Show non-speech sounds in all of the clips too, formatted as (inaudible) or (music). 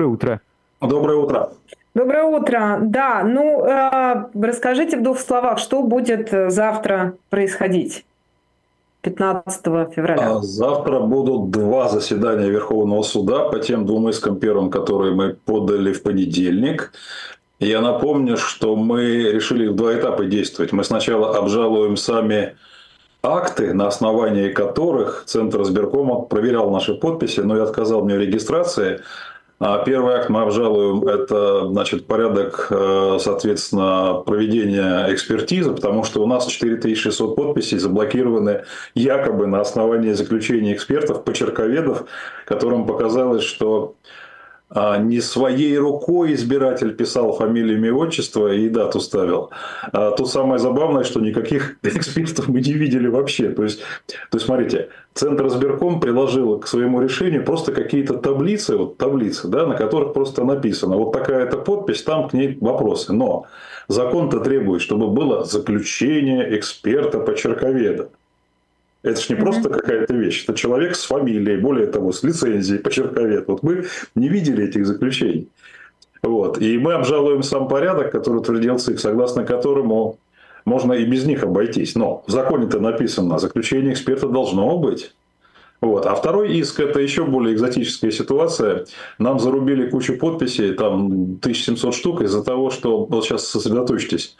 доброе утро. Доброе утро. Доброе утро. Да, ну э, расскажите в двух словах, что будет завтра происходить? 15 февраля. А завтра будут два заседания Верховного суда по тем двум искам первым, которые мы подали в понедельник. Я напомню, что мы решили в два этапа действовать. Мы сначала обжалуем сами акты, на основании которых Центр избиркома проверял наши подписи, но и отказал мне в регистрации. А первый акт мы обжалуем – это значит, порядок, э, соответственно, проведения экспертизы, потому что у нас 4600 подписей заблокированы якобы на основании заключения экспертов, почерковедов, которым показалось, что не своей рукой избиратель писал фамилию, имя, отчество и дату ставил. А тут самое забавное, что никаких (laughs) экспертов мы не видели вообще. То есть, то есть смотрите, Центр избирком приложил к своему решению просто какие-то таблицы, вот таблицы, да, на которых просто написано, вот такая-то подпись, там к ней вопросы. Но закон-то требует, чтобы было заключение эксперта-почерковеда. Это же не просто какая-то вещь, это человек с фамилией, более того, с лицензией, (laughs) почерковед. Вот мы не видели этих заключений. Вот. И мы обжалуем сам порядок, который утвердил ЦИК, согласно которому можно и без них обойтись. Но в законе-то написано, заключение эксперта должно быть. Вот. А второй иск – это еще более экзотическая ситуация. Нам зарубили кучу подписей, там 1700 штук, из-за того, что, вот сейчас сосредоточьтесь,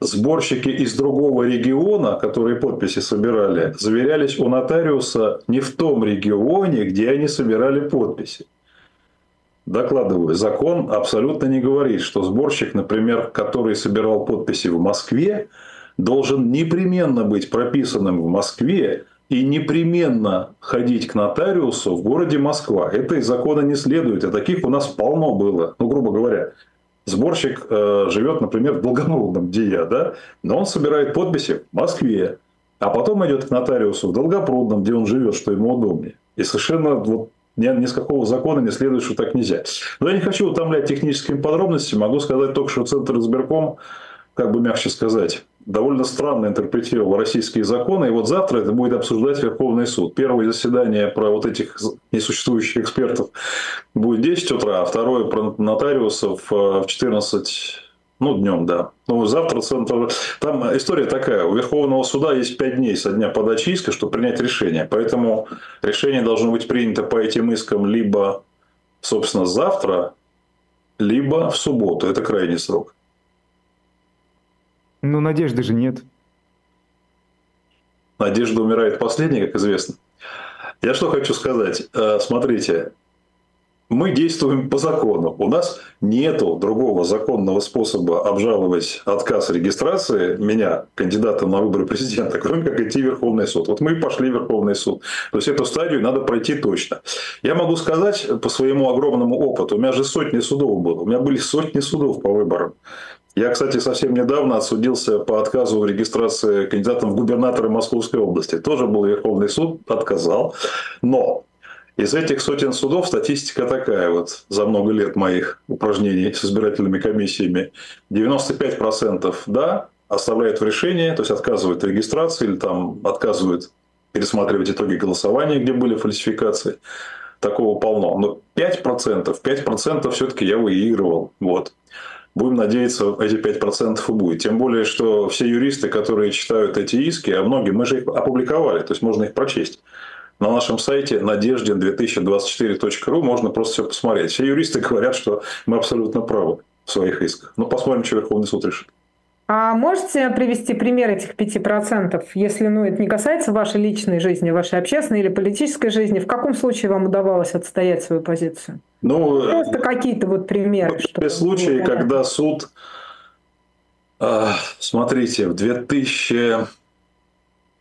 сборщики из другого региона, которые подписи собирали, заверялись у нотариуса не в том регионе, где они собирали подписи. Докладываю, закон абсолютно не говорит, что сборщик, например, который собирал подписи в Москве, должен непременно быть прописанным в Москве и непременно ходить к нотариусу в городе Москва. Это из закона не следует, а таких у нас полно было. Ну, грубо говоря, Сборщик э, живет, например, в Долгопрудном, где я, да, но он собирает подписи в Москве, а потом идет к нотариусу в Долгопрудном, где он живет, что ему удобнее. И совершенно вот ни, ни с какого закона не следует, что так нельзя. Но я не хочу утомлять техническими подробностями. Могу сказать только, что Центр избирком, как бы мягче сказать, довольно странно интерпретировал российские законы. И вот завтра это будет обсуждать Верховный суд. Первое заседание про вот этих несуществующих экспертов будет в 10 утра, а второе про нотариусов э, в 14 ну, днем, да. Ну, завтра центр... Там история такая. У Верховного суда есть 5 дней со дня подачи иска, чтобы принять решение. Поэтому решение должно быть принято по этим искам либо, собственно, завтра, либо в субботу. Это крайний срок. Ну, надежды же нет. Надежда умирает последней, как известно. Я что хочу сказать. Э, смотрите, мы действуем по закону. У нас нет другого законного способа обжаловать отказ регистрации меня, кандидата на выборы президента, кроме как идти в Верховный суд. Вот мы пошли в Верховный суд. То есть эту стадию надо пройти точно. Я могу сказать по своему огромному опыту, у меня же сотни судов было. У меня были сотни судов по выборам. Я, кстати, совсем недавно отсудился по отказу в регистрации кандидатом в губернаторы Московской области. Тоже был Верховный суд, отказал. Но из этих сотен судов статистика такая вот за много лет моих упражнений с избирательными комиссиями. 95% да, оставляют в решении, то есть отказывают в регистрации или там отказывают пересматривать итоги голосования, где были фальсификации. Такого полно. Но 5%, 5% все-таки я выигрывал. Вот. Будем надеяться, эти 5% и будет. Тем более, что все юристы, которые читают эти иски, а многие, мы же их опубликовали, то есть можно их прочесть. На нашем сайте надеждин2024.ру можно просто все посмотреть. Все юристы говорят, что мы абсолютно правы в своих исках. Но посмотрим, что Верховный суд решит. А можете привести пример этих 5%, если ну, это не касается вашей личной жизни, вашей общественной или политической жизни? В каком случае вам удавалось отстоять свою позицию? Ну, Просто какие-то вот примеры. Были случаи, когда суд, а, смотрите, в 2000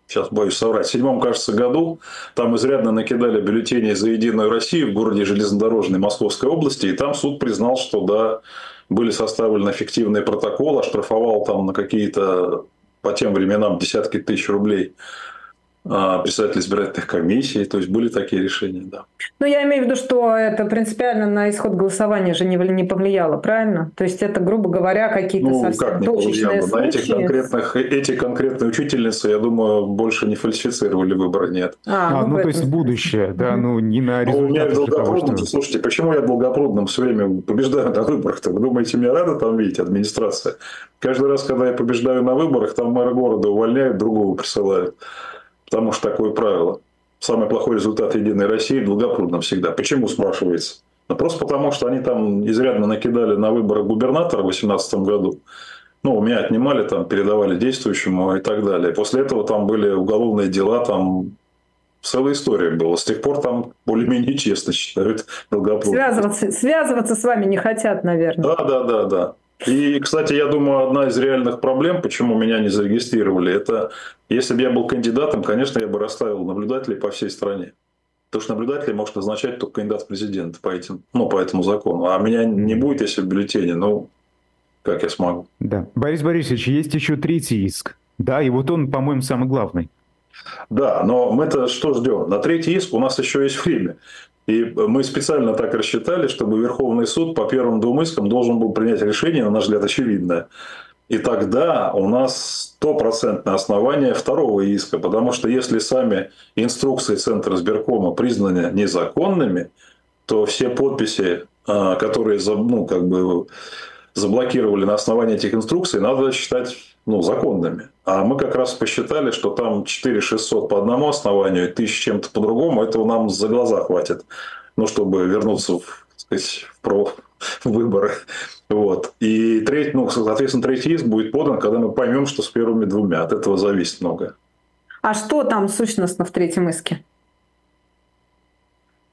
сейчас боюсь соврать, в седьмом, кажется, году там изрядно накидали бюллетени за «Единую Россию» в городе Железнодорожной Московской области, и там суд признал, что да, были составлены эффективные протоколы, оштрафовал там на какие-то по тем временам десятки тысяч рублей председатель избирательных комиссий. То есть были такие решения, да. Но я имею в виду, что это принципиально на исход голосования же не, не повлияло, правильно? То есть это, грубо говоря, какие-то ну, совсем как не точечные повлияло? На этих конкретных, эти конкретные учительницы, я думаю, больше не фальсифицировали выборы, нет. А, а ну, ну то есть будущее, да, ну не на результаты. Ну, у меня в Долгопрудном, что... слушайте, почему я в Долгопрудном все время побеждаю на выборах-то? Вы думаете, меня рада там видеть администрация? Каждый раз, когда я побеждаю на выборах, там мэра города увольняют, другого присылают. Потому что такое правило. Самый плохой результат Единой России Долгопрудном всегда. Почему, спрашивается? Ну, просто потому, что они там изрядно накидали на выборы губернатора в 2018 году. Ну, у меня отнимали, там, передавали действующему и так далее. После этого там были уголовные дела, там целая история была. С тех пор там более-менее честно считают Долгопрудным. Связываться, связываться с вами не хотят, наверное. Да, да, да, да. И, кстати, я думаю, одна из реальных проблем, почему меня не зарегистрировали, это если бы я был кандидатом, конечно, я бы расставил наблюдателей по всей стране. Потому что наблюдателей может назначать только кандидат в президенты по, этим, ну, по этому закону. А меня не будет, если в бюллетене. Ну, как я смогу? Да. Борис Борисович, есть еще третий иск. Да, и вот он, по-моему, самый главный. Да, но мы-то что ждем? На третий иск у нас еще есть время. И мы специально так рассчитали, чтобы Верховный суд по первым двум искам должен был принять решение, на наш взгляд, очевидное. И тогда у нас стопроцентное основание второго иска, потому что если сами инструкции Центра сберкома признаны незаконными, то все подписи, а, которые ну, как бы заблокировали на основании этих инструкций, надо считать ну, законными. А мы как раз посчитали, что там 4600 по одному основанию и 1000 чем-то по другому, этого нам за глаза хватит, ну, чтобы вернуться в, сказать, в, про, (laughs) выборы. Вот. И третий, ну, соответственно, третий иск будет подан, когда мы поймем, что с первыми двумя. От этого зависит многое. А что там сущностно в третьем иске?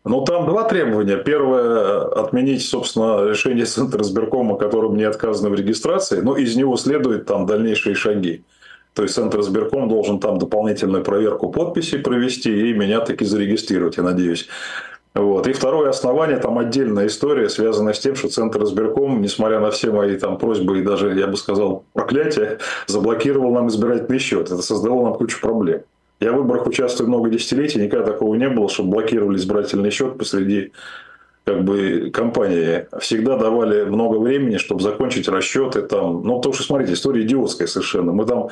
Ну, там два требования. Первое – отменить, собственно, решение Центра избиркома, которым не отказано в регистрации. Но из него следуют там дальнейшие шаги. То есть Центр избирком должен там дополнительную проверку подписей провести и меня таки зарегистрировать, я надеюсь. Вот. И второе основание, там отдельная история, связанная с тем, что Центр избирком, несмотря на все мои там просьбы и даже, я бы сказал, проклятия, заблокировал нам избирательный счет. Это создало нам кучу проблем. Я в выборах участвую много десятилетий, никогда такого не было, чтобы блокировали избирательный счет посреди как бы компании всегда давали много времени, чтобы закончить расчеты там. Ну, потому что, смотрите, история идиотская совершенно. Мы там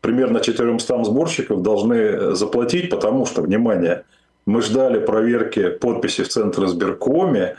примерно 400 сборщиков должны заплатить, потому что, внимание, мы ждали проверки подписи в Центре избиркоме,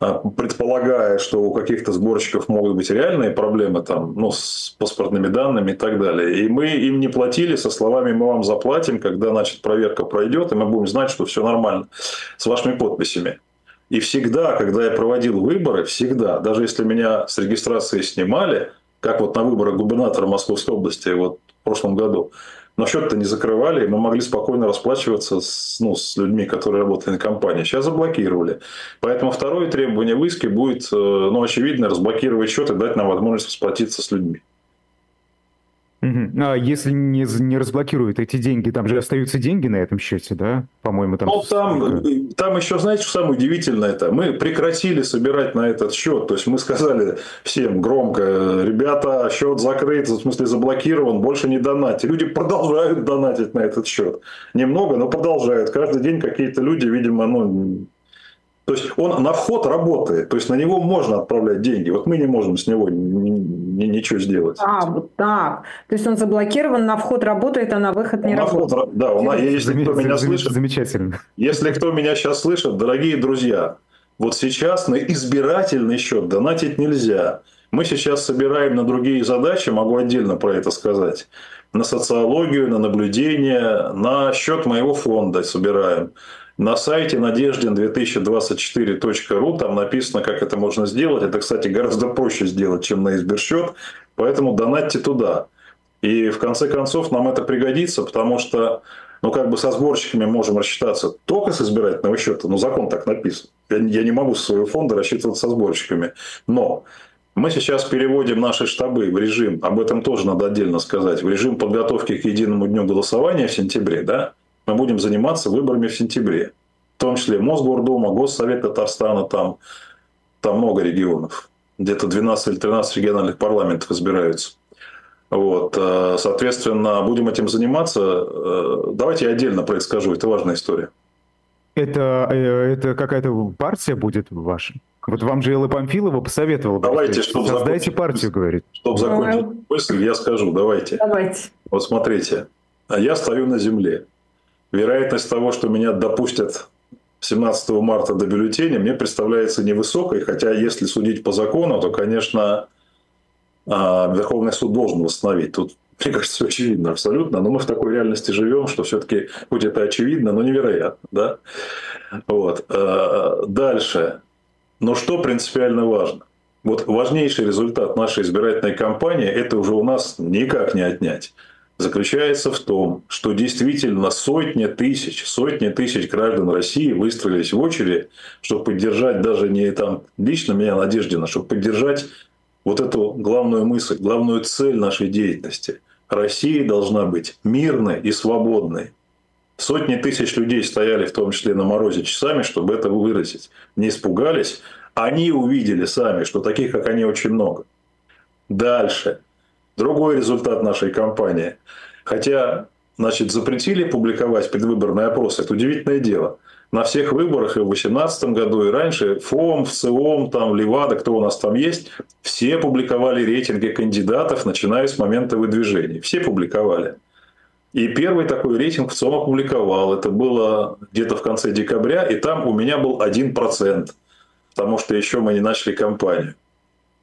а, предполагая, что у каких-то сборщиков могут быть реальные проблемы там, ну, с паспортными данными и так далее. И мы им не платили со словами «мы вам заплатим, когда значит, проверка пройдет, и мы будем знать, что все нормально с вашими подписями». И всегда, когда я проводил выборы, всегда, даже если меня с регистрации снимали, как вот на выборах губернатора Московской области вот в прошлом году, но счет-то не закрывали, и мы могли спокойно расплачиваться с, ну, с людьми, которые работали на компании. Сейчас заблокировали. Поэтому второе требование в будет, э, ну, очевидно, разблокировать счет и дать нам возможность расплатиться с людьми. Угу. А если не, не разблокируют эти деньги, там же остаются деньги на этом счете, да? По-моему, там... Ну, там, там еще, знаете, что самое удивительное это? Мы прекратили собирать на этот счет. То есть, мы сказали всем громко, ребята, счет закрыт, в смысле заблокирован, больше не донатьте. Люди продолжают донатить на этот счет. Немного, но продолжают. Каждый день какие-то люди, видимо, ну, то есть он на вход работает, то есть на него можно отправлять деньги. Вот мы не можем с него ничего сделать. А, вот так. То есть он заблокирован, на вход работает, а на выход не на работает. Вход, да, он, если кто меня слышит. Замечательно. Если кто меня сейчас слышит, дорогие друзья, вот сейчас на избирательный счет донатить нельзя. Мы сейчас собираем на другие задачи, могу отдельно про это сказать. На социологию, на наблюдение, на счет моего фонда собираем. На сайте надеждин2024.ру там написано, как это можно сделать. Это, кстати, гораздо проще сделать, чем на избирсчет. Поэтому донатьте туда. И в конце концов нам это пригодится, потому что ну, как бы со сборщиками можем рассчитаться только с избирательного счета. Ну, закон так написан. Я, я не могу со своего фонда рассчитываться со сборщиками. Но мы сейчас переводим наши штабы в режим, об этом тоже надо отдельно сказать, в режим подготовки к единому дню голосования в сентябре, да, мы будем заниматься выборами в сентябре. В том числе Мосгордума, Госсовет Татарстана, там, там много регионов. Где-то 12 или 13 региональных парламентов избираются. Вот, э, соответственно, будем этим заниматься. Э, давайте я отдельно про это скажу, это важная история. Это, э, это какая-то партия будет ваша? Вот вам же Элла Памфилова посоветовала. Давайте, чтобы Создайте закончить, партию, говорит. Чтобы закончить мысль, я скажу, давайте. Давайте. Вот смотрите, я стою на земле. Вероятность того, что меня допустят 17 марта до бюллетеня, мне представляется невысокой, хотя если судить по закону, то, конечно, а, Верховный суд должен восстановить. Тут, (laughs) мне кажется, все очевидно абсолютно, но мы в такой реальности живем, что все-таки, хоть это очевидно, но невероятно. Да? Вот. А, дальше. Но что принципиально важно? Вот важнейший результат нашей избирательной кампании – это уже у нас никак не отнять заключается в том, что действительно сотни тысяч, сотни тысяч граждан России выстроились в очередь, чтобы поддержать даже не там лично меня Надеждина, чтобы поддержать вот эту главную мысль, главную цель нашей деятельности. Россия должна быть мирной и свободной. Сотни тысяч людей стояли, в том числе на морозе, часами, чтобы это выразить. Не испугались. Они увидели сами, что таких, как они, очень много. Дальше. Другой результат нашей кампании. Хотя, значит, запретили публиковать предвыборные опросы. Это удивительное дело на всех выборах и в 2018 году, и раньше, ФОМ, ВЦИОМ, там, Левада, кто у нас там есть, все публиковали рейтинги кандидатов, начиная с момента выдвижения. Все публиковали. И первый такой рейтинг ВЦИОМ опубликовал. Это было где-то в конце декабря, и там у меня был 1%, потому что еще мы не начали кампанию.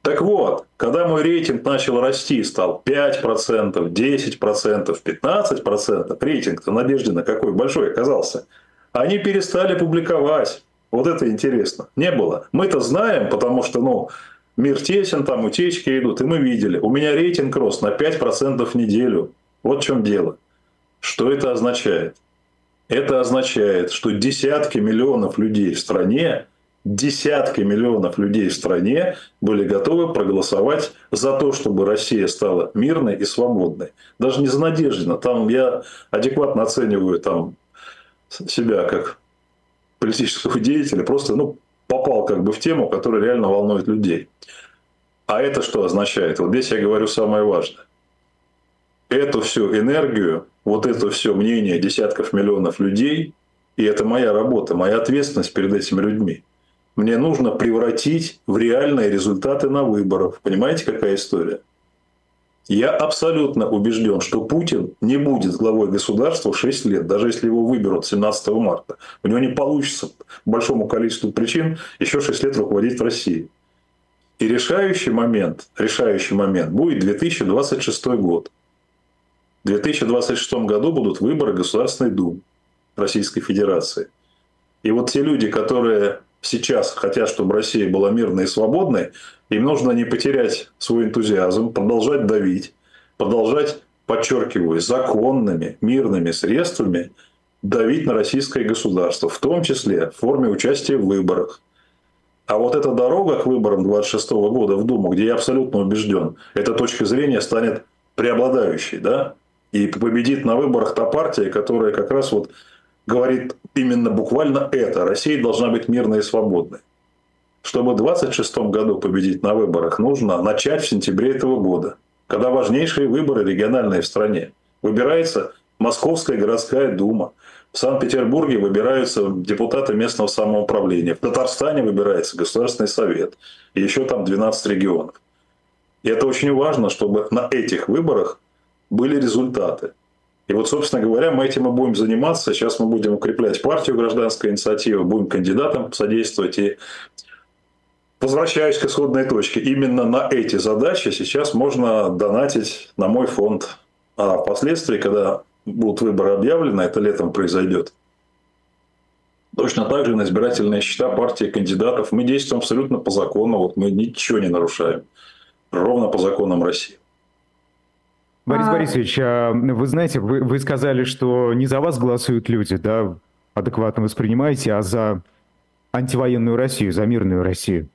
Так вот, когда мой рейтинг начал расти, стал 5%, 10%, 15%, рейтинг-то Надеждина какой большой оказался – они перестали публиковать. Вот это интересно. Не было. Мы-то знаем, потому что, ну, мир тесен, там утечки идут, и мы видели. У меня рейтинг рос на 5% в неделю. Вот в чем дело. Что это означает? Это означает, что десятки миллионов людей в стране, десятки миллионов людей в стране были готовы проголосовать за то, чтобы Россия стала мирной и свободной. Даже не за Надеждина. Там я адекватно оцениваю там, себя как политического деятеля, просто ну, попал как бы в тему, которая реально волнует людей. А это что означает? Вот здесь я говорю самое важное. Эту всю энергию, вот это все мнение десятков миллионов людей, и это моя работа, моя ответственность перед этими людьми. Мне нужно превратить в реальные результаты на выборах. Понимаете, какая история? Я абсолютно убежден, что Путин не будет главой государства 6 лет, даже если его выберут 17 марта. У него не получится по большому количеству причин еще 6 лет руководить Россией. И решающий момент, решающий момент будет 2026 год. В 2026 году будут выборы Государственной Думы Российской Федерации. И вот те люди, которые сейчас хотят, чтобы Россия была мирной и свободной, им нужно не потерять свой энтузиазм, продолжать давить, продолжать, подчеркиваю, законными, мирными средствами давить на российское государство, в том числе в форме участия в выборах. А вот эта дорога к выборам 26 года в Думу, где я абсолютно убежден, эта точка зрения станет преобладающей, да, и победит на выборах та партия, которая как раз вот говорит именно буквально это. Россия должна быть мирной и свободной. Чтобы в 2026 году победить на выборах, нужно начать в сентябре этого года, когда важнейшие выборы региональные в стране. Выбирается Московская городская дума. В Санкт-Петербурге выбираются депутаты местного самоуправления. В Татарстане выбирается Государственный совет. И еще там 12 регионов. И это очень важно, чтобы на этих выборах были результаты. И вот, собственно говоря, мы этим и будем заниматься. Сейчас мы будем укреплять партию гражданской инициативы, будем кандидатам содействовать. И возвращаюсь к исходной точке. Именно на эти задачи сейчас можно донатить на мой фонд. А впоследствии, когда будут выборы объявлены, это летом произойдет, точно так же на избирательные счета партии кандидатов мы действуем абсолютно по закону. Вот мы ничего не нарушаем. Ровно по законам России. Борис а... Борисович, а вы знаете, вы, вы сказали, что не за вас голосуют люди, да, адекватно воспринимаете, а за антивоенную Россию, за мирную Россию.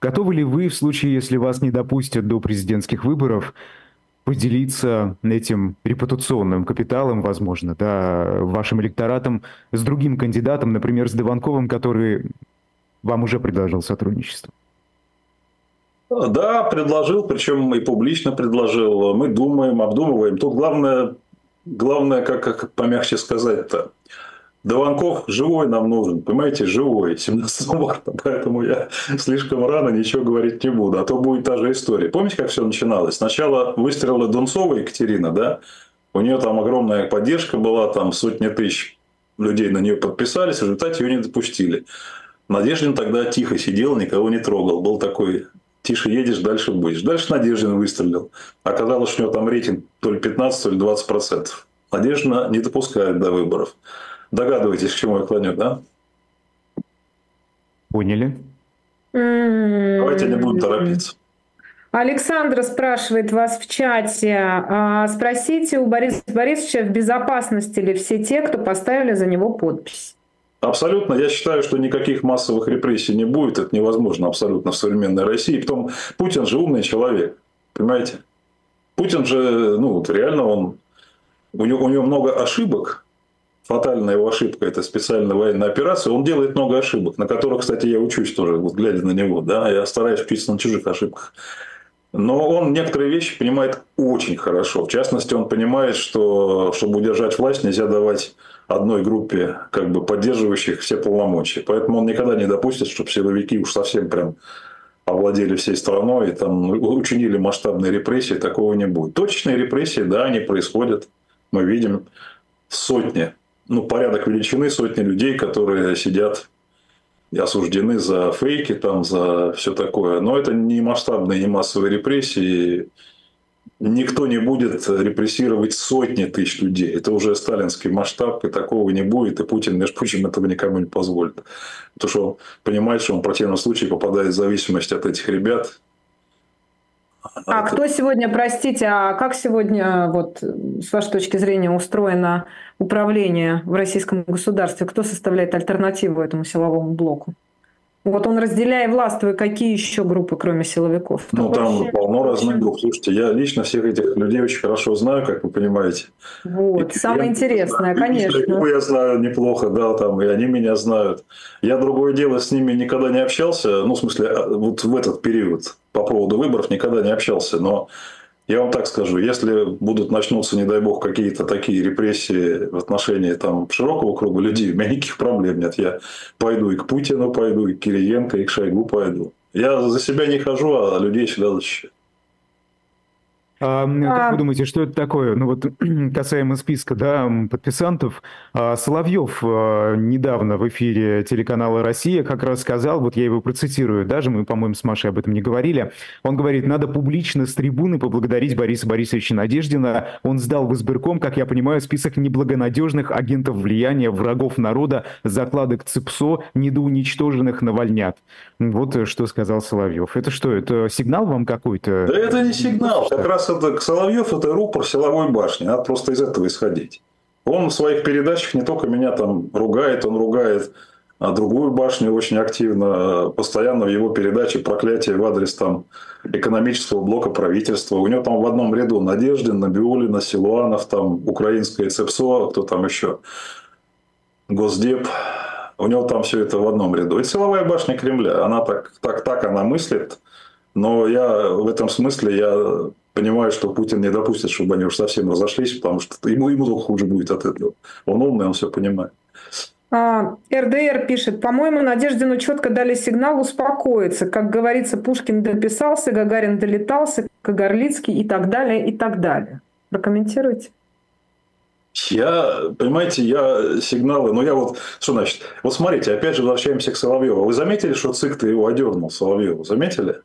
Готовы ли вы в случае, если вас не допустят до президентских выборов, поделиться этим репутационным капиталом, возможно, да, вашим электоратом с другим кандидатом, например, с Дыванковым, который вам уже предложил сотрудничество? Да, предложил, причем и публично предложил. Мы думаем, обдумываем. Тут главное, главное как, как помягче сказать-то, Дованков живой нам нужен, понимаете, живой, 17 марта, поэтому я слишком рано ничего говорить не буду, а то будет та же история. Помните, как все начиналось? Сначала выстрелила Дунцова Екатерина, да, у нее там огромная поддержка была, там сотни тысяч людей на нее подписались, в результате ее не допустили. Надеждин тогда тихо сидел, никого не трогал. Был такой, тише едешь, дальше будешь. Дальше Надеждин выстрелил. Оказалось, что у него там рейтинг то ли 15, то ли 20 процентов. Надежда не допускает до выборов. Догадываетесь, к чему я клоню, да? Поняли. Давайте не будем торопиться. Александра спрашивает вас в чате. А, спросите у Бориса Борисовича, в безопасности ли все те, кто поставили за него подпись? Абсолютно. Я считаю, что никаких массовых репрессий не будет. Это невозможно абсолютно в современной России. Потом Путин же умный человек. Понимаете? Путин же, ну, вот реально он... У него, у него много ошибок, фатальная его ошибка – это специальная военная операция. Он делает много ошибок, на которых, кстати, я учусь тоже, вот глядя на него. Да, я стараюсь учиться на чужих ошибках. Но он некоторые вещи понимает очень хорошо. В частности, он понимает, что чтобы удержать власть, нельзя давать одной группе, как бы поддерживающих все полномочия. Поэтому он никогда не допустит, чтобы силовики уж совсем прям овладели всей страной и там учинили масштабные репрессии, такого не будет. Точечные репрессии, да, они происходят. Мы видим сотни ну, порядок величины сотни людей, которые сидят и осуждены за фейки, там, за все такое. Но это не масштабные, не массовые репрессии. Никто не будет репрессировать сотни тысяч людей. Это уже сталинский масштаб, и такого не будет. И Путин, между прочим, этого никому не позволит. Потому что он понимает, что он в противном случае попадает в зависимость от этих ребят, а кто сегодня, простите, а как сегодня, вот, с вашей точки зрения, устроено управление в российском государстве? Кто составляет альтернативу этому силовому блоку? Вот он разделяя властвуя, какие еще группы, кроме силовиков? Ну, там вообще... полно разных групп. Слушайте, я лично всех этих людей очень хорошо знаю, как вы понимаете. Вот, и самое интересное, конечно. И я знаю неплохо, да, там, и они меня знают. Я другое дело с ними никогда не общался, ну, в смысле, а, вот в этот период по поводу выборов никогда не общался, но я вам так скажу, если будут начнутся, не дай бог, какие-то такие репрессии в отношении там, широкого круга людей, у меня никаких проблем нет. Я пойду и к Путину пойду, и к Кириенко, и к Шойгу пойду. Я за себя не хожу, а людей всегда защищаю. А, как вы думаете, что это такое? Ну вот (clears throat) касаемо списка да, подписантов, а, Соловьев а, недавно в эфире телеканала «Россия» как раз сказал, вот я его процитирую, даже мы, по-моему, с Машей об этом не говорили, он говорит, надо публично с трибуны поблагодарить Бориса Борисовича Надеждина. Он сдал в избирком, как я понимаю, список неблагонадежных агентов влияния, врагов народа, закладок ЦИПСО, недоуничтоженных навальнят. Вот что сказал Соловьев. Это что, это сигнал вам какой-то? Да это не сигнал, как раз это Соловьев это рупор силовой башни. Надо просто из этого исходить. Он в своих передачах не только меня там ругает, он ругает а другую башню очень активно, постоянно в его передаче проклятие в адрес там, экономического блока правительства. У него там в одном ряду Надеждин, Набиулина, Силуанов, там украинская ЦЕПСО, кто там еще, Госдеп. У него там все это в одном ряду. И силовая башня Кремля, она так, так, так она мыслит. Но я в этом смысле я понимаю, что Путин не допустит, чтобы они уж совсем разошлись, потому что ему, ему только хуже будет от этого. Он умный, он все понимает. РДР а, пишет, по-моему, Надеждину четко дали сигнал успокоиться. Как говорится, Пушкин дописался, Гагарин долетался, Кагарлицкий и так далее, и так далее. Прокомментируйте. Я, понимаете, я сигналы, но я вот, что значит, вот смотрите, опять же возвращаемся к Соловьеву. Вы заметили, что ЦИК-то его одернул, Соловьеву, заметили?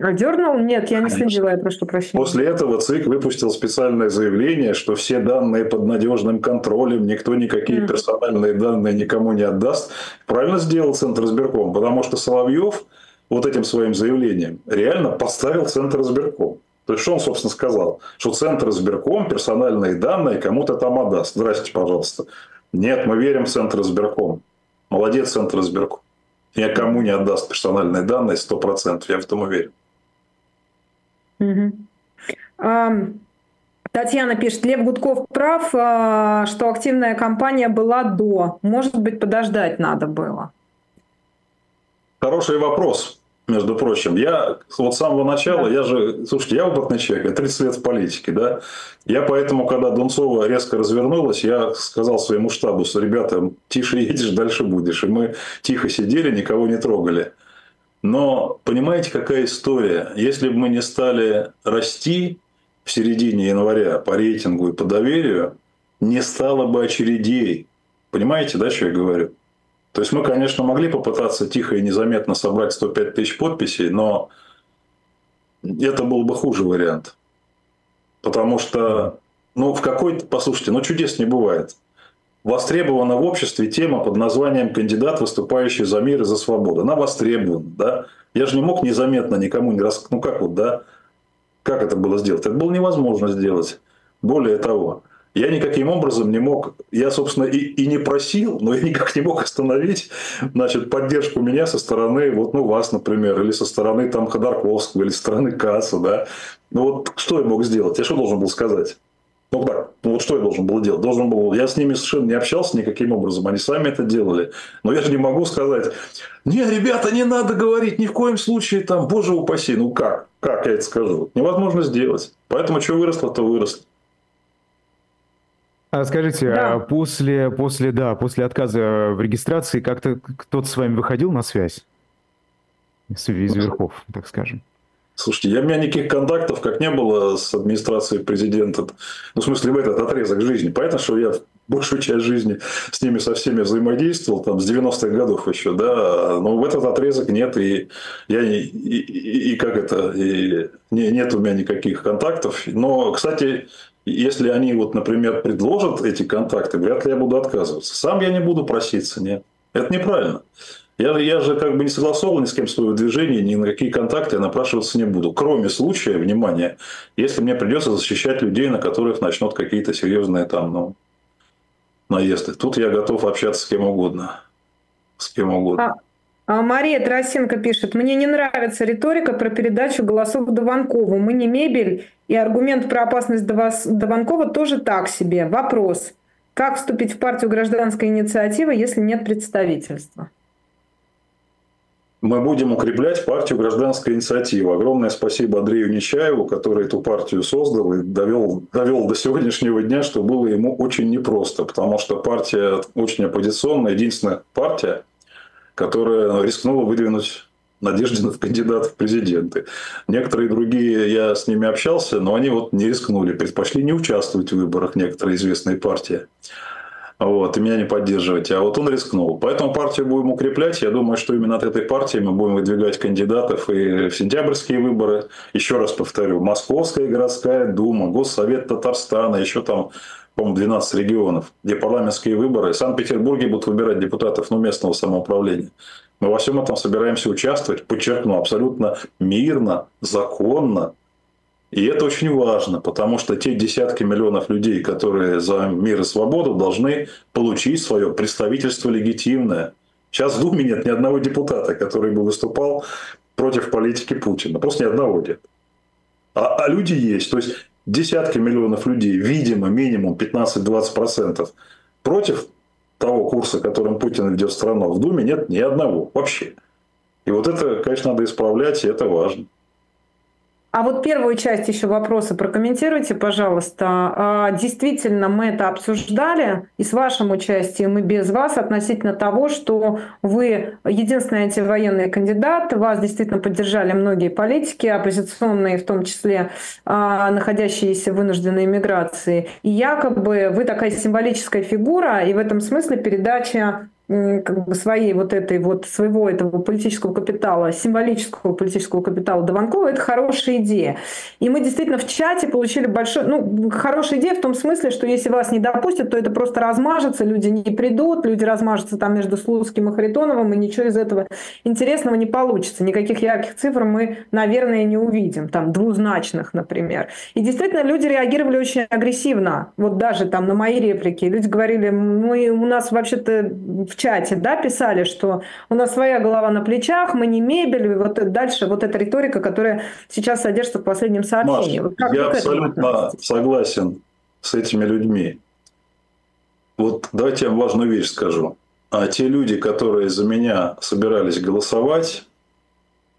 Одернул? Нет, я не следила, я прошу прощения. После этого ЦИК выпустил специальное заявление, что все данные под надежным контролем, никто никакие mm. персональные данные никому не отдаст. Правильно сделал Центр избирком, потому что Соловьев вот этим своим заявлением реально поставил Центр избирком. То есть, что он, собственно, сказал? Что Центр избирком персональные данные кому-то там отдаст. Здрасте, пожалуйста. Нет, мы верим в Центр избирком. Молодец, Центр избирком никому не отдаст персональные данные 100%, я в этом уверен. Угу. А, Татьяна пишет, Лев Гудков прав, а, что активная кампания была до. Может быть, подождать надо было? Хороший вопрос. между прочим. Я вот с самого начала, я же, слушайте, я опытный человек, я 30 лет в политике, да. Я поэтому, когда Дунцова резко развернулась, я сказал своему штабу, что, ребята, тише едешь, дальше будешь. И мы тихо сидели, никого не трогали. Но понимаете, какая история? Если бы мы не стали расти в середине января по рейтингу и по доверию, не стало бы очередей. Понимаете, да, что я говорю? То есть мы, конечно, могли попытаться тихо и незаметно собрать 105 тысяч подписей, но это был бы хуже вариант. Потому что, ну, в какой-то, послушайте, ну, чудес не бывает. Востребована в обществе тема под названием «Кандидат, выступающий за мир и за свободу». Она востребована, да. Я же не мог незаметно никому не рассказать. Ну, как вот, да? Как это было сделать? Это было невозможно сделать. Более того, я никаким образом не мог, я, собственно, и, и не просил, но я никак не мог остановить значит, поддержку меня со стороны, вот, ну, вас, например, или со стороны там, Ходорковского, или со стороны Касса, да. Ну, вот что я мог сделать? Я что должен был сказать? Ну, так, ну, вот что я должен был делать? Должен был, я с ними совершенно не общался никаким образом, они сами это делали. Но я же не могу сказать, не, ребята, не надо говорить, ни в коем случае, там, боже упаси, ну как? Как я это скажу? Невозможно сделать. Поэтому что выросло, то выросло. А скажите, да. а после, после, да, после отказа в регистрации как-то кто-то с вами выходил на связь? Из верхов, так скажем. Слушайте, я, у меня никаких контактов как не было с администрацией президента. Ну, в смысле, в этот отрезок жизни. Понятно, что я большую часть жизни с ними со всеми взаимодействовал, там, с 90-х годов еще, да, но в этот отрезок нет, и я и, и, и как это, и не, нет у меня никаких контактов. Но, кстати, если они, вот, например, предложат эти контакты, вряд ли я буду отказываться. Сам я не буду проситься, нет. Это неправильно. Я, я же как бы не согласовал ни с кем свое движение, ни на какие контакты я напрашиваться не буду. Кроме случая, внимание, если мне придется защищать людей, на которых начнут какие-то серьезные там, ну, наезды. Тут я готов общаться с кем угодно. С кем угодно. А, а Мария Тарасенко пишет, мне не нравится риторика про передачу голосов Дованкову. Мы не мебель, и аргумент про опасность Дованкова тоже так себе. Вопрос, как вступить в партию гражданской инициативы, если нет представительства? Мы будем укреплять партию гражданской инициативы. Огромное спасибо Андрею Нечаеву, который эту партию создал и довел, довел до сегодняшнего дня, что было ему очень непросто, потому что партия очень оппозиционная, единственная партия, которая рискнула выдвинуть Надеждина в кандидат в президенты. Некоторые другие, я с ними общался, но они вот не рискнули, предпочли не участвовать в выборах, некоторые известные партии. Вот, и меня не поддерживать. А вот он рискнул. Поэтому партию будем укреплять. Я думаю, что именно от этой партии мы будем выдвигать кандидатов и в сентябрьские выборы. Еще раз повторю, Московская городская дума, Госсовет Татарстана, еще там по-моему, 12 регионов, где парламентские выборы. В Санкт-Петербурге будут выбирать депутатов ну, местного самоуправления. Мы во всем этом собираемся участвовать, подчеркну, абсолютно мирно, законно. И это очень важно, потому что те десятки миллионов людей, которые за мир и свободу, должны получить свое представительство легитимное. Сейчас в Думе нет ни одного депутата, который бы выступал против политики Путина. Просто ни одного нет. А, а люди есть. То есть десятки миллионов людей, видимо, минимум 15-20% против того курса, которым Путин ведет страну, в Думе нет ни одного вообще. И вот это, конечно, надо исправлять, и это важно. А вот первую часть еще вопроса прокомментируйте, пожалуйста. А, действительно, мы это обсуждали, и с вашим участием, и без вас, относительно того, что вы единственный антивоенный кандидат, вас действительно поддержали многие политики, оппозиционные, в том числе а, находящиеся в вынужденной миграции. И якобы вы такая символическая фигура, и в этом смысле передача как бы своей вот этой вот своего этого политического капитала, символического политического капитала Дованкова, это хорошая идея. И мы действительно в чате получили большой, ну, хорошая идея в том смысле, что если вас не допустят, то это просто размажется, люди не придут, люди размажутся там между Слуцким и Харитоновым, и ничего из этого интересного не получится. Никаких ярких цифр мы, наверное, не увидим, там, двузначных, например. И действительно, люди реагировали очень агрессивно. Вот даже там на мои реплики. Люди говорили, мы, у нас вообще-то в чате, да, писали, что у нас своя голова на плечах, мы не мебель, и вот дальше вот эта риторика, которая сейчас содержится в последнем сообщении. Маш, вот я абсолютно согласен с этими людьми. Вот давайте я вам важную вещь скажу. А те люди, которые за меня собирались голосовать,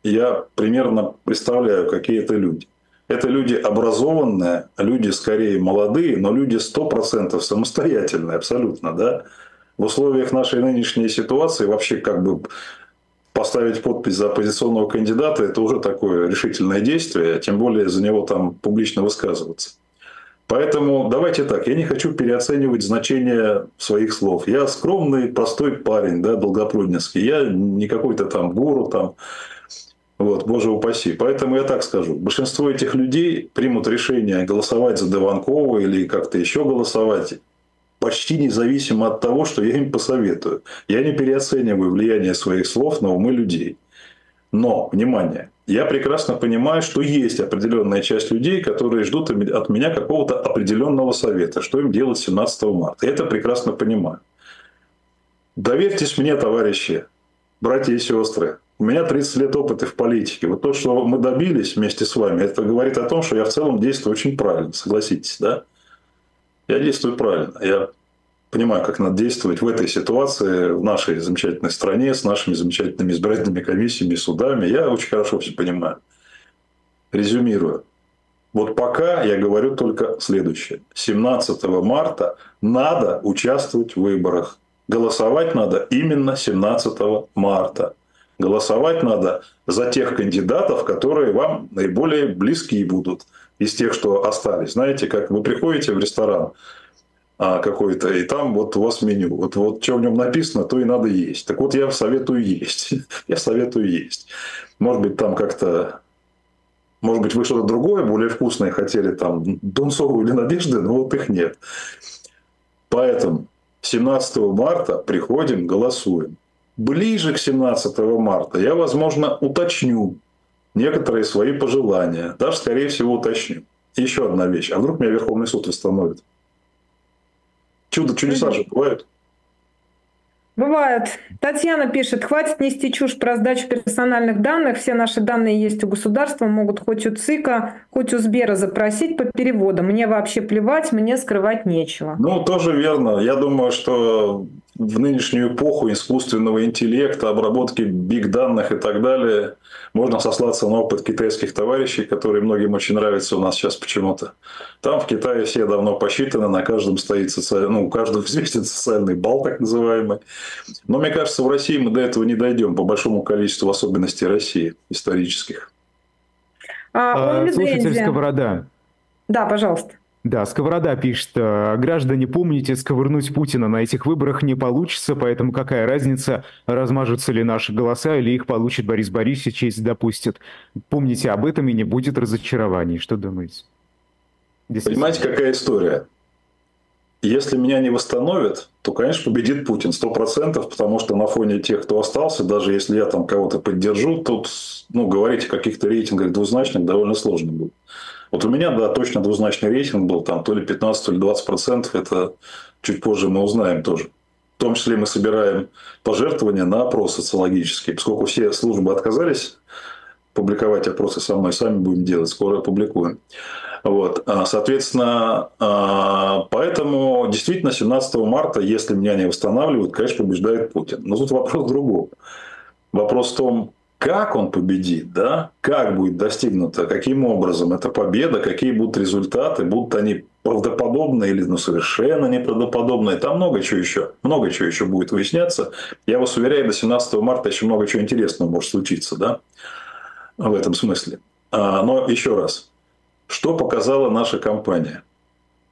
я примерно представляю, какие это люди. Это люди образованные, люди скорее молодые, но люди 100% самостоятельные абсолютно, да. В условиях нашей нынешней ситуации вообще как бы поставить подпись за оппозиционного кандидата – это уже такое решительное действие, тем более за него там публично высказываться. Поэтому давайте так, я не хочу переоценивать значение своих слов. Я скромный, простой парень, да, долгопруднинский. Я не какой-то там гуру, там, вот, боже упаси. Поэтому я так скажу. Большинство этих людей примут решение голосовать за Дованкова или как-то еще голосовать почти независимо от того, что я им посоветую. Я не переоцениваю влияние своих слов на умы людей. Но, внимание, я прекрасно понимаю, что есть определенная часть людей, которые ждут от меня какого-то определенного совета, что им делать 17 марта. Я это прекрасно понимаю. Доверьтесь мне, товарищи, братья и сестры. У меня 30 лет опыта в политике. Вот то, что мы добились вместе с вами, это говорит о том, что я в целом действую очень правильно, согласитесь, да? Я действую правильно. Я понимаю, как надо действовать в этой ситуации, в нашей замечательной стране, с нашими замечательными избирательными комиссиями, судами. Я очень хорошо все понимаю. Резюмирую. Вот пока я говорю только следующее. 17 марта надо участвовать в выборах. Голосовать надо именно 17 марта. Голосовать надо за тех кандидатов, которые вам наиболее близки будут из тех, что остались. Знаете, как вы приходите в ресторан, а, какой-то, и там вот у вас меню. Вот, вот что в нем написано, то и надо есть. Так вот, я советую есть. (laughs) я советую есть. Может быть, там как-то может быть, вы что-то другое, более вкусное хотели, там, Донцову или Надежды, но вот их нет. Поэтому 17 марта приходим, голосуем. Ближе к 17 марта я, возможно, уточню некоторые свои пожелания. Даже, скорее всего, уточню. Еще одна вещь. А вдруг меня Верховный суд восстановит? Чудо, чудеса же бывают. Бывает. Татьяна пишет, хватит нести чушь про сдачу персональных данных. Все наши данные есть у государства, могут хоть у ЦИКа, хоть у Сбера запросить по переводу. Мне вообще плевать, мне скрывать нечего. Ну, тоже верно. Я думаю, что в нынешнюю эпоху искусственного интеллекта, обработки биг данных и так далее, можно сослаться на опыт китайских товарищей, которые многим очень нравятся у нас сейчас почему-то. Там в Китае все давно посчитаны, на каждом стоит социальный, ну, у каждого (laughs) известен социальный бал, так называемый. Но мне кажется, в России мы до этого не дойдем по большому количеству особенностей России исторических. А, а, слушатель Сковорода. Да, пожалуйста. Да, Сковорода пишет, «А, граждане, помните, сковырнуть Путина на этих выборах не получится, поэтому какая разница, размажутся ли наши голоса или их получит Борис Борисович, если допустит. Помните об этом и не будет разочарований. Что думаете? Понимаете, какая история? Если меня не восстановят, то, конечно, победит Путин сто процентов, потому что на фоне тех, кто остался, даже если я там кого-то поддержу, тут ну, говорить о каких-то рейтингах двузначных довольно сложно будет. Вот у меня, да, точно двузначный рейтинг был, там то ли 15, то ли 20 процентов, это чуть позже мы узнаем тоже. В том числе мы собираем пожертвования на опрос социологический. Поскольку все службы отказались публиковать опросы со мной, сами будем делать, скоро опубликуем. Вот. А, соответственно, а, поэтому действительно 17 марта, если меня не восстанавливают, конечно, побеждает Путин. Но тут вопрос другого. Вопрос в том, как он победит, да? как будет достигнуто, каким образом эта победа, какие будут результаты, будут они правдоподобные или ну, совершенно неправдоподобные. Там много чего еще, много чего еще будет выясняться. Я вас уверяю, до 17 марта еще много чего интересного может случиться, да, в этом смысле. А, но еще раз, что показала наша компания?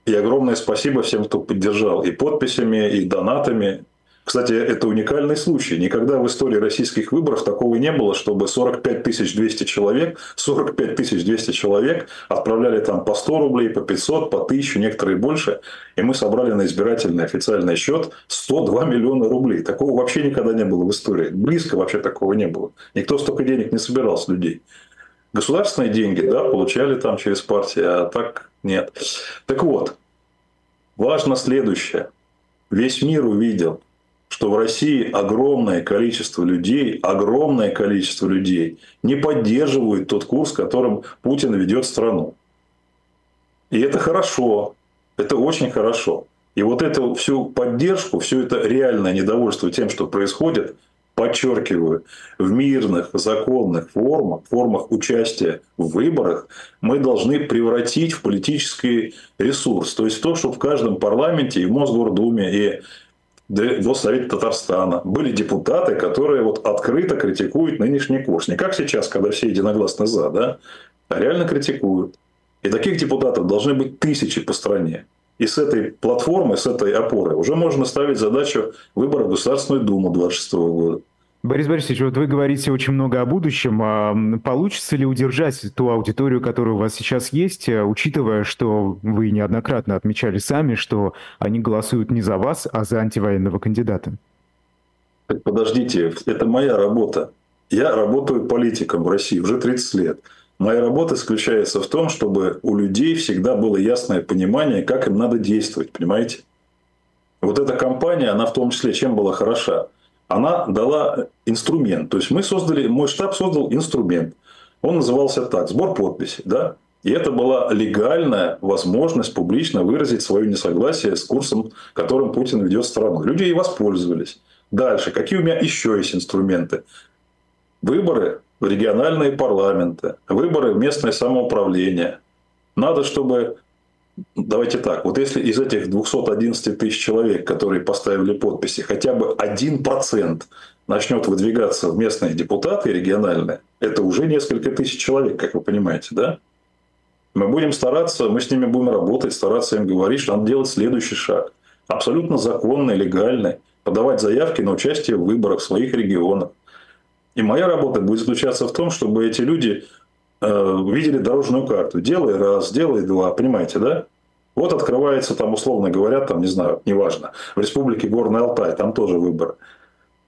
И огромное спасибо всем, кто поддержал и подписями, и донатами, кстати, это уникальный случай. Никогда в истории российских выборов такого не было, чтобы 45 200 человек, 45 200 человек отправляли там по 100 рублей, по 500, по 1000, некоторые больше. И мы собрали на избирательный официальный счет 102 миллиона рублей. Такого вообще никогда не было в истории. Близко вообще такого не было. Никто столько денег не собирал с людей. Государственные деньги, да, получали там через партии, а так нет. Так вот, важно следующее. Весь мир увидел, что в России огромное количество людей, огромное количество людей не поддерживают тот курс, которым Путин ведет страну. И это хорошо, это очень хорошо. И вот эту всю поддержку, все это реальное недовольство тем, что происходит, подчеркиваю, в мирных, законных формах, формах участия в выборах мы должны превратить в политический ресурс. То есть то, что в каждом парламенте и в Мосгордуме, и Госсовете Татарстана были депутаты, которые вот открыто критикуют нынешний курс. Не как сейчас, когда все единогласно за, да, а реально критикуют. И таких депутатов должны быть тысячи по стране. И с этой платформы, с этой опоры уже можно ставить задачу выбора в Государственную Думу 26 года. Борис Борисович, вот вы говорите очень много о будущем. А получится ли удержать ту аудиторию, которая у вас сейчас есть, э, учитывая, что вы неоднократно отмечали сами, что они голосуют не за вас, а за антивоенного кандидата? Подождите, это моя работа. Я работаю политиком в России уже 30 лет. Моя работа заключается в том, чтобы у людей всегда было ясное понимание, как им надо действовать, понимаете? Вот эта компания, она в том числе чем была хороша? Она дала инструмент. То есть мы создали, мой штаб создал инструмент. Он назывался так, сбор подписей. Да? И это была легальная возможность публично выразить свое несогласие с курсом, которым Путин ведет страну. Люди и воспользовались. Дальше, какие у меня еще есть инструменты? Выборы в региональные парламенты, выборы в местное самоуправление. Надо, чтобы давайте так, вот если из этих 211 тысяч человек, которые поставили подписи, хотя бы 1% начнет выдвигаться в местные депутаты региональные, это уже несколько тысяч человек, как вы понимаете, да? Мы будем стараться, мы с ними будем работать, стараться им говорить, что надо делать следующий шаг. Абсолютно законный, легальный. Подавать заявки на участие в выборах в своих регионах. И моя работа будет заключаться в том, чтобы эти люди э, видели дорожную карту. Делай раз, делай два, понимаете, да? Вот открывается там, условно говоря, там, не знаю, неважно, в республике Горный Алтай, там тоже выборы.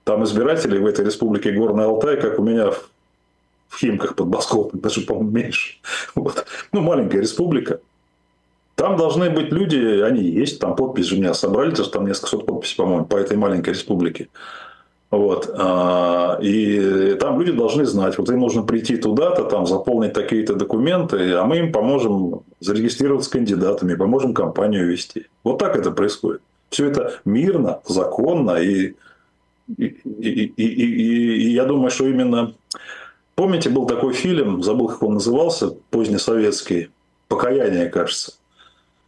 Там избирателей в этой республике Горный Алтай, как у меня в, в Химках подмосковных, даже, по-моему, меньше. Вот. Ну, маленькая республика. Там должны быть люди, они есть, там подпись у меня собрали, то есть там несколько сот подписей, по-моему, по этой маленькой республике. Вот. А, и там люди должны знать, вот им нужно прийти туда-то, там заполнить такие-то документы, а мы им поможем зарегистрироваться кандидатами, поможем компанию вести. Вот так это происходит. Все это мирно, законно, и, и, и, и, и, и я думаю, что именно... Помните, был такой фильм, забыл, как он назывался, позднесоветский, «Покаяние», кажется.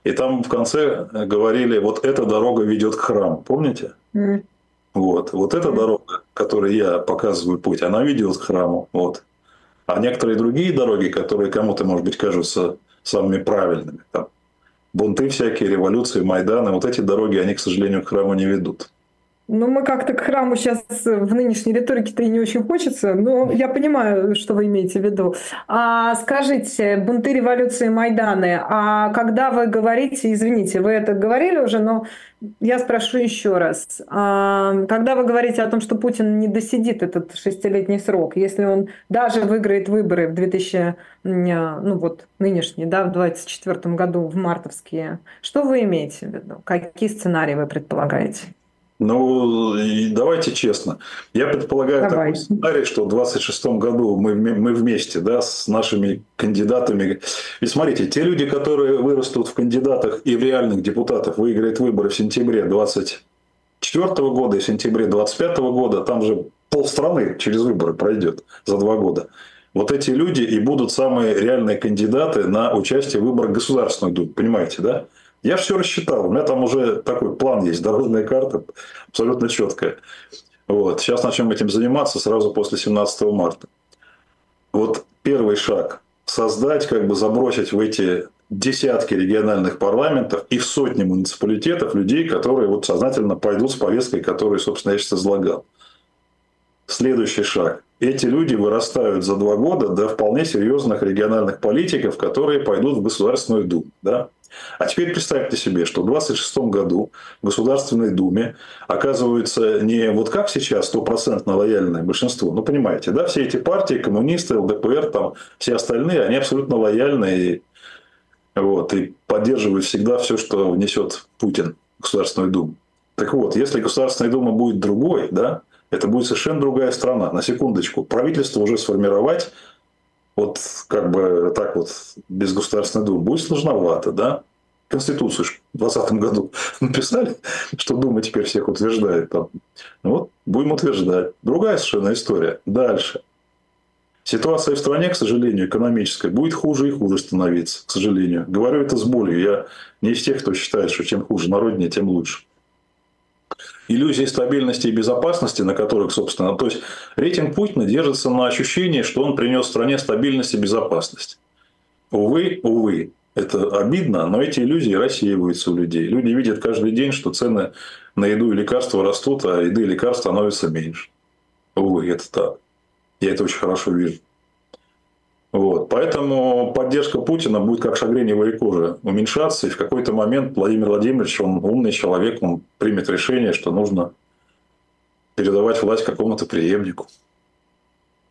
И там в конце говорили, вот эта дорога ведет к храму. Помните? Mm. Вот, вот эта дорога, которой я показываю путь, она ведет к храму. Вот. А некоторые другие дороги, которые кому-то, может быть, кажутся самыми правильными, там, бунты всякие, революции, Майданы, вот эти дороги, они, к сожалению, к храму не ведут. Ну, мы как-то к храму сейчас в нынешней риторике-то и не очень хочется, но я понимаю, что вы имеете в виду. А скажите, бунты революции Майданы, а когда вы говорите, извините, вы это говорили уже, но я спрошу еще раз. А когда вы говорите о том, что Путин не досидит этот шестилетний срок, если он даже выиграет выборы в 2000, ну вот нынешние, да, в 2024 году, в мартовские, что вы имеете в виду? Какие сценарии вы предполагаете? Ну, давайте честно. Я предполагаю Давай. такой сценарий, что в 26 году мы, мы вместе да, с нашими кандидатами. И смотрите, те люди, которые вырастут в кандидатах и в реальных депутатах, выиграют выборы в сентябре 24 года и в сентябре 25 года, там же полстраны через выборы пройдет за два года. Вот эти люди и будут самые реальные кандидаты на участие в выборах Государственной Думы. Понимаете, да? Я все рассчитал. У меня там уже такой план есть, дорожная карта абсолютно четкая. Вот. Сейчас начнем этим заниматься сразу после 17 марта. Вот первый шаг – создать, как бы забросить в эти десятки региональных парламентов и в сотни муниципалитетов людей, которые вот сознательно пойдут с повесткой, которую, собственно, я сейчас излагал. Следующий шаг. Эти люди вырастают за два года до вполне серьезных региональных политиков, которые пойдут в Государственную Думу. Да? А теперь представьте себе, что в 26 году в Государственной Думе оказывается не вот как сейчас стопроцентно лояльное большинство. Ну, понимаете, да, все эти партии, коммунисты, ЛДПР, там, все остальные, они абсолютно лояльны и, вот, и поддерживают всегда все, что внесет Путин в Государственную Думу. Так вот, если Государственная Дума будет другой, да, это будет совершенно другая страна. На секундочку, правительство уже сформировать вот как бы так вот без Государственной Думы будет сложновато, да? Конституцию в 2020 году (laughs) написали, что Дума теперь всех утверждает. Там. Ну вот Будем утверждать. Другая совершенно история. Дальше. Ситуация в стране, к сожалению, экономическая, будет хуже и хуже становиться, к сожалению. Говорю это с болью. Я не из тех, кто считает, что чем хуже народнее, тем лучше. Иллюзии стабильности и безопасности, на которых, собственно, то есть рейтинг Путина держится на ощущении, что он принес стране стабильность и безопасность. Увы, увы, это обидно, но эти иллюзии рассеиваются у людей. Люди видят каждый день, что цены на еду и лекарства растут, а еды и лекарств становится меньше. Увы, это так. Я это очень хорошо вижу. Вот. Поэтому поддержка Путина будет как шагреневая кожа уменьшаться, и в какой-то момент Владимир Владимирович, он умный человек, он примет решение, что нужно передавать власть какому-то преемнику.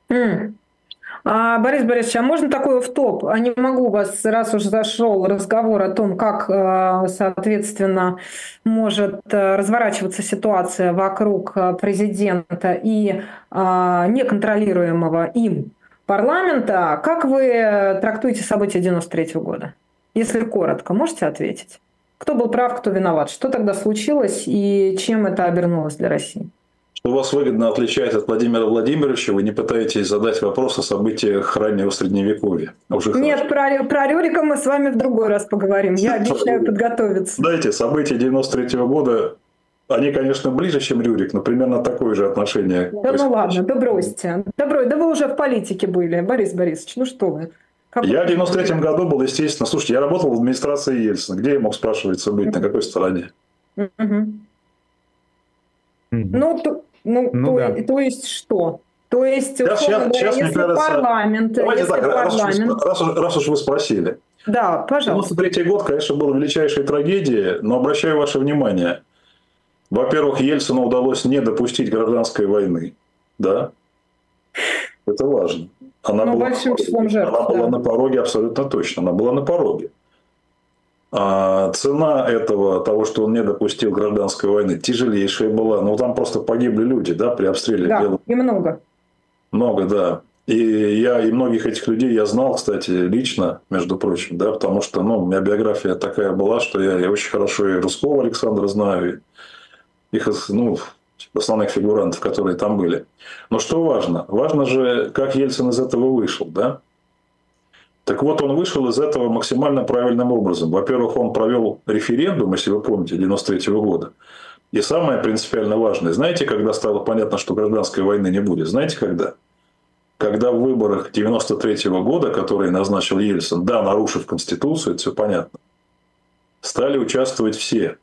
Mm. А, Борис Борисович, а можно такой в топ? А не могу вас, раз уже зашел разговор о том, как, э, соответственно, может э, разворачиваться ситуация вокруг э, президента и неконтролируемого им парламента. Как вы трактуете события 93 года? Если коротко, можете ответить? Кто был прав, кто виноват? Что тогда случилось и чем это обернулось для России? Что вас выгодно отличает от Владимира Владимировича, вы не пытаетесь задать вопрос о событиях раннего Средневековья. Уже Нет, про, про Рюрика мы с вами в другой раз поговорим. Я обещаю подготовиться. Знаете, события 93 -го года они, конечно, ближе, чем Рюрик, но примерно такое же отношение. Да ну ладно, да бросьте. Да, брось, да вы уже в политике были, Борис Борисович, ну что вы. Как я в 93 году был, естественно, слушайте, я работал в администрации Ельцина. Где я мог, спрашиваться, быть, на какой стороне? Угу. Ну, то, ну, ну то, да. то есть что? То есть, сейчас, сейчас, говоря, сейчас, если кажется, парламент... Давайте если так, парламент... Раз, раз, раз, раз уж вы спросили. Да, пожалуйста. 93 год, конечно, был величайшей трагедией, но обращаю ваше внимание. Во-первых, Ельцину удалось не допустить гражданской войны. Да? Это важно. Она, но была, большим числом жертв, она да. была на пороге абсолютно точно. Она была на пороге. А цена этого, того, что он не допустил гражданской войны, тяжелейшая была. Ну, там просто погибли люди, да, при обстреле. Да, Белого. и много. Много, да. И я и многих этих людей я знал, кстати, лично, между прочим, да, потому что, ну, у меня биография такая была, что я, я очень хорошо и Русского Александра знаю, и их, ну, основных фигурантов, которые там были. Но что важно? Важно же, как Ельцин из этого вышел, да? Так вот, он вышел из этого максимально правильным образом. Во-первых, он провел референдум, если вы помните, 93 года. И самое принципиально важное, знаете, когда стало понятно, что гражданской войны не будет? Знаете, когда? Когда в выборах 93 года, которые назначил Ельцин, да, нарушив Конституцию, это все понятно, стали участвовать все.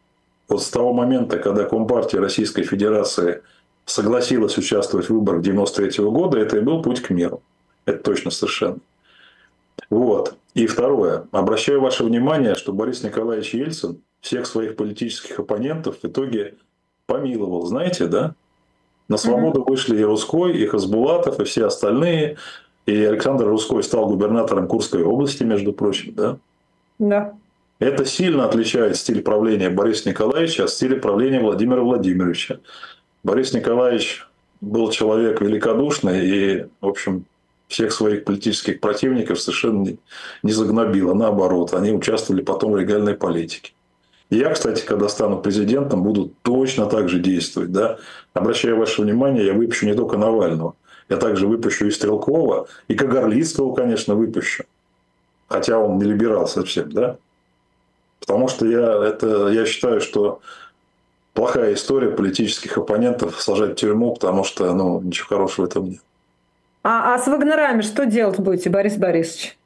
Вот с того момента, когда Компартия Российской Федерации согласилась участвовать в выборах 93 года, это и был путь к миру. Это точно совершенно. Вот. И второе. Обращаю ваше внимание, что Борис Николаевич Ельцин всех своих политических оппонентов в итоге помиловал. Знаете, да? На свободу вышли и Русской, и Хасбулатов, и все остальные. И Александр Русской стал губернатором Курской области, между прочим, да? Да. Это сильно отличает стиль правления Бориса Николаевича от стиля правления Владимира Владимировича. Борис Николаевич был человек великодушный и, в общем, всех своих политических противников совершенно не, не загнобила. Наоборот, они участвовали потом в легальной политике. я, кстати, когда стану президентом, буду точно так же действовать. Да? Обращаю ваше внимание, я выпущу не только Навального. Я также выпущу и Стрелкова, и Кагарлицкого, конечно, выпущу. Хотя он не либерал совсем, да? Потому что я, это, я считаю, что плохая история политических оппонентов сажать в тюрьму, потому что ну, ничего хорошего в этом нет. А, а с Вагнерами что делать будете, Борис Борисович?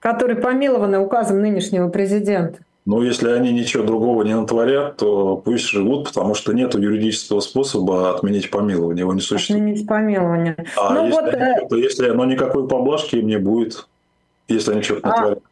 Которые помилованы указом нынешнего президента. Ну, если они ничего другого не натворят, то пусть живут, потому что нет юридического способа отменить помилование. Его не существует. Отменить помилование. А ну, если, вот, они, то если, но никакой поблажки им не будет, если они что-то а, натворят.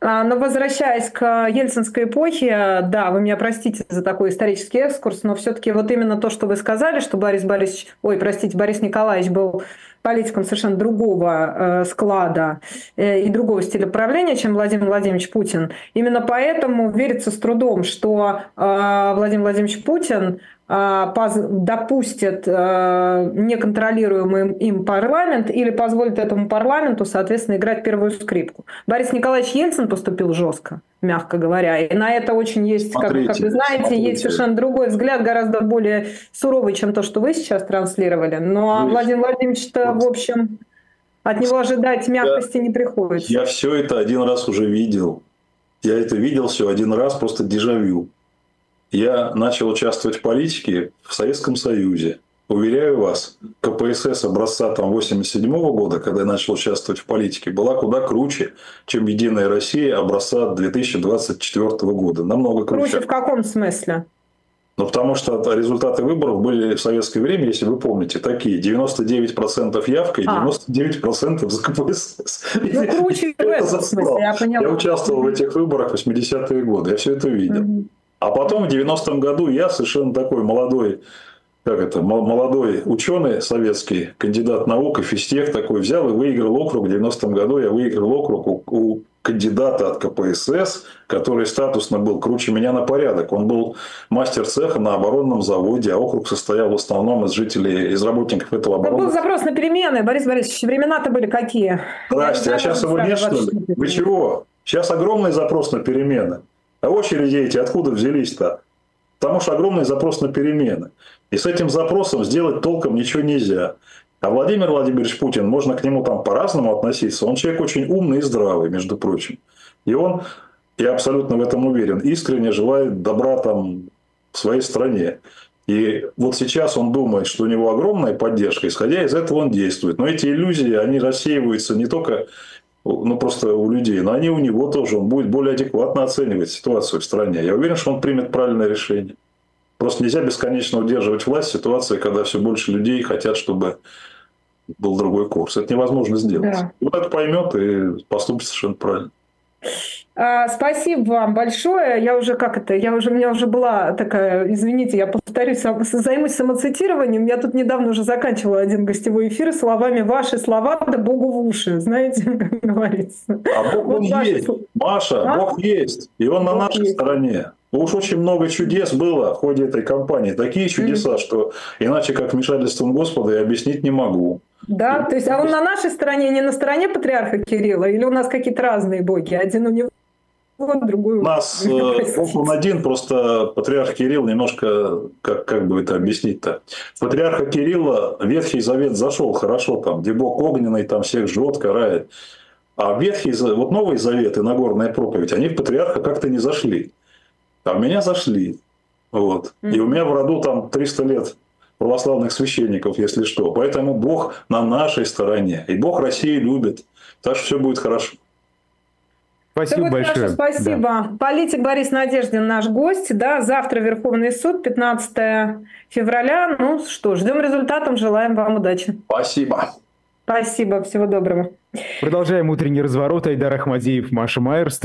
А, но возвращаясь к ельцинской эпохе, да, вы меня простите за такой исторический экскурс, но все-таки вот именно то, что вы сказали, что Борис Борисович, ой, простите, Борис Николаевич был политиком совершенно другого э, склада э, и другого стиля правления, чем Владимир Владимирович Путин. Именно поэтому верится с трудом, что э, Владимир Владимирович Путин допустят неконтролируемый им парламент или позволят этому парламенту, соответственно, играть первую скрипку. Борис Николаевич Ельцин поступил жестко, мягко говоря, и на это очень есть, смотрите, как, как вы знаете, смотрите. есть совершенно другой взгляд, гораздо более суровый, чем то, что вы сейчас транслировали. Но ну, Владимир Владимирович-то, в общем, от него ожидать мягкости я, не приходится. Я все это один раз уже видел. Я это видел все один раз, просто дежавю. Я начал участвовать в политике в Советском Союзе. Уверяю вас, КПСС образца там 87 года, когда я начал участвовать в политике, была куда круче, чем Единая Россия образца 2024 года. Намного круче. Круче в каком смысле? Ну, потому что результаты выборов были в советское время, если вы помните, такие. 99% явка и 99% а. за КПСС. Ну, круче (laughs) в этом смысле, я поняла. Я участвовал в этих выборах в 80-е годы, я все это видел. Угу. А потом в 90-м году я совершенно такой молодой, как это, молодой ученый советский, кандидат наук, физтех такой, взял и выиграл округ. В 90-м году я выиграл округ у, у кандидата от КПСС, который статусно был круче меня на порядок. Он был мастер цеха на оборонном заводе, а округ состоял в основном из жителей, из работников этого оборонного. был запрос на перемены, Борис Борисович. Времена-то были какие? Здрасте, а сейчас его нет, что ли? Вы чего? Сейчас огромный запрос на перемены. А очереди эти откуда взялись-то? Потому что огромный запрос на перемены. И с этим запросом сделать толком ничего нельзя. А Владимир Владимирович Путин, можно к нему там по-разному относиться. Он человек очень умный и здравый, между прочим. И он, я абсолютно в этом уверен, искренне желает добра там своей стране. И вот сейчас он думает, что у него огромная поддержка, исходя из этого он действует. Но эти иллюзии, они рассеиваются не только ну, просто у людей, но они у него тоже. Он будет более адекватно оценивать ситуацию в стране. Я уверен, что он примет правильное решение. Просто нельзя бесконечно удерживать власть в ситуации, когда все больше людей хотят, чтобы был другой курс. Это невозможно сделать. Да. Он это поймет и поступит совершенно правильно. А, спасибо вам большое. Я уже как это, я уже, у меня уже была такая, извините, я повторюсь, займусь самоцитированием. Я тут недавно уже заканчивала один гостевой эфир словами «Ваши слова, да Богу в уши», знаете, (laughs) как говорится. А Бог вот он есть, слова. Маша, а? Бог есть, и Он Бог на нашей есть. стороне. Уж очень много чудес было в ходе этой кампании. Такие чудеса, что иначе как вмешательством Господа я объяснить не могу. Да, то есть, а он на нашей стороне, не на стороне патриарха Кирилла, или у нас какие-то разные боги? Один у него другую. У нас э, он один, просто патриарх Кирилл немножко, как, как бы это объяснить-то. Патриарха Кирилла Ветхий Завет зашел хорошо, там, где Бог огненный, там всех жжет, карает. А Ветхий, вот Новый Завет и Нагорная проповедь, они в патриарха как-то не зашли. А в меня зашли. Вот. И у меня в роду там 300 лет православных священников, если что. Поэтому Бог на нашей стороне. И Бог Россию любит. Так что все будет хорошо. Спасибо да большое. Хорошо, спасибо. Да. Политик Борис Надеждин наш гость. Да, завтра Верховный суд, 15 февраля. Ну что, ждем результатов. Желаем вам удачи. Спасибо. Спасибо. Всего доброго. Продолжаем утренний разворот. Айдар Ахмадеев, Маша Майерс.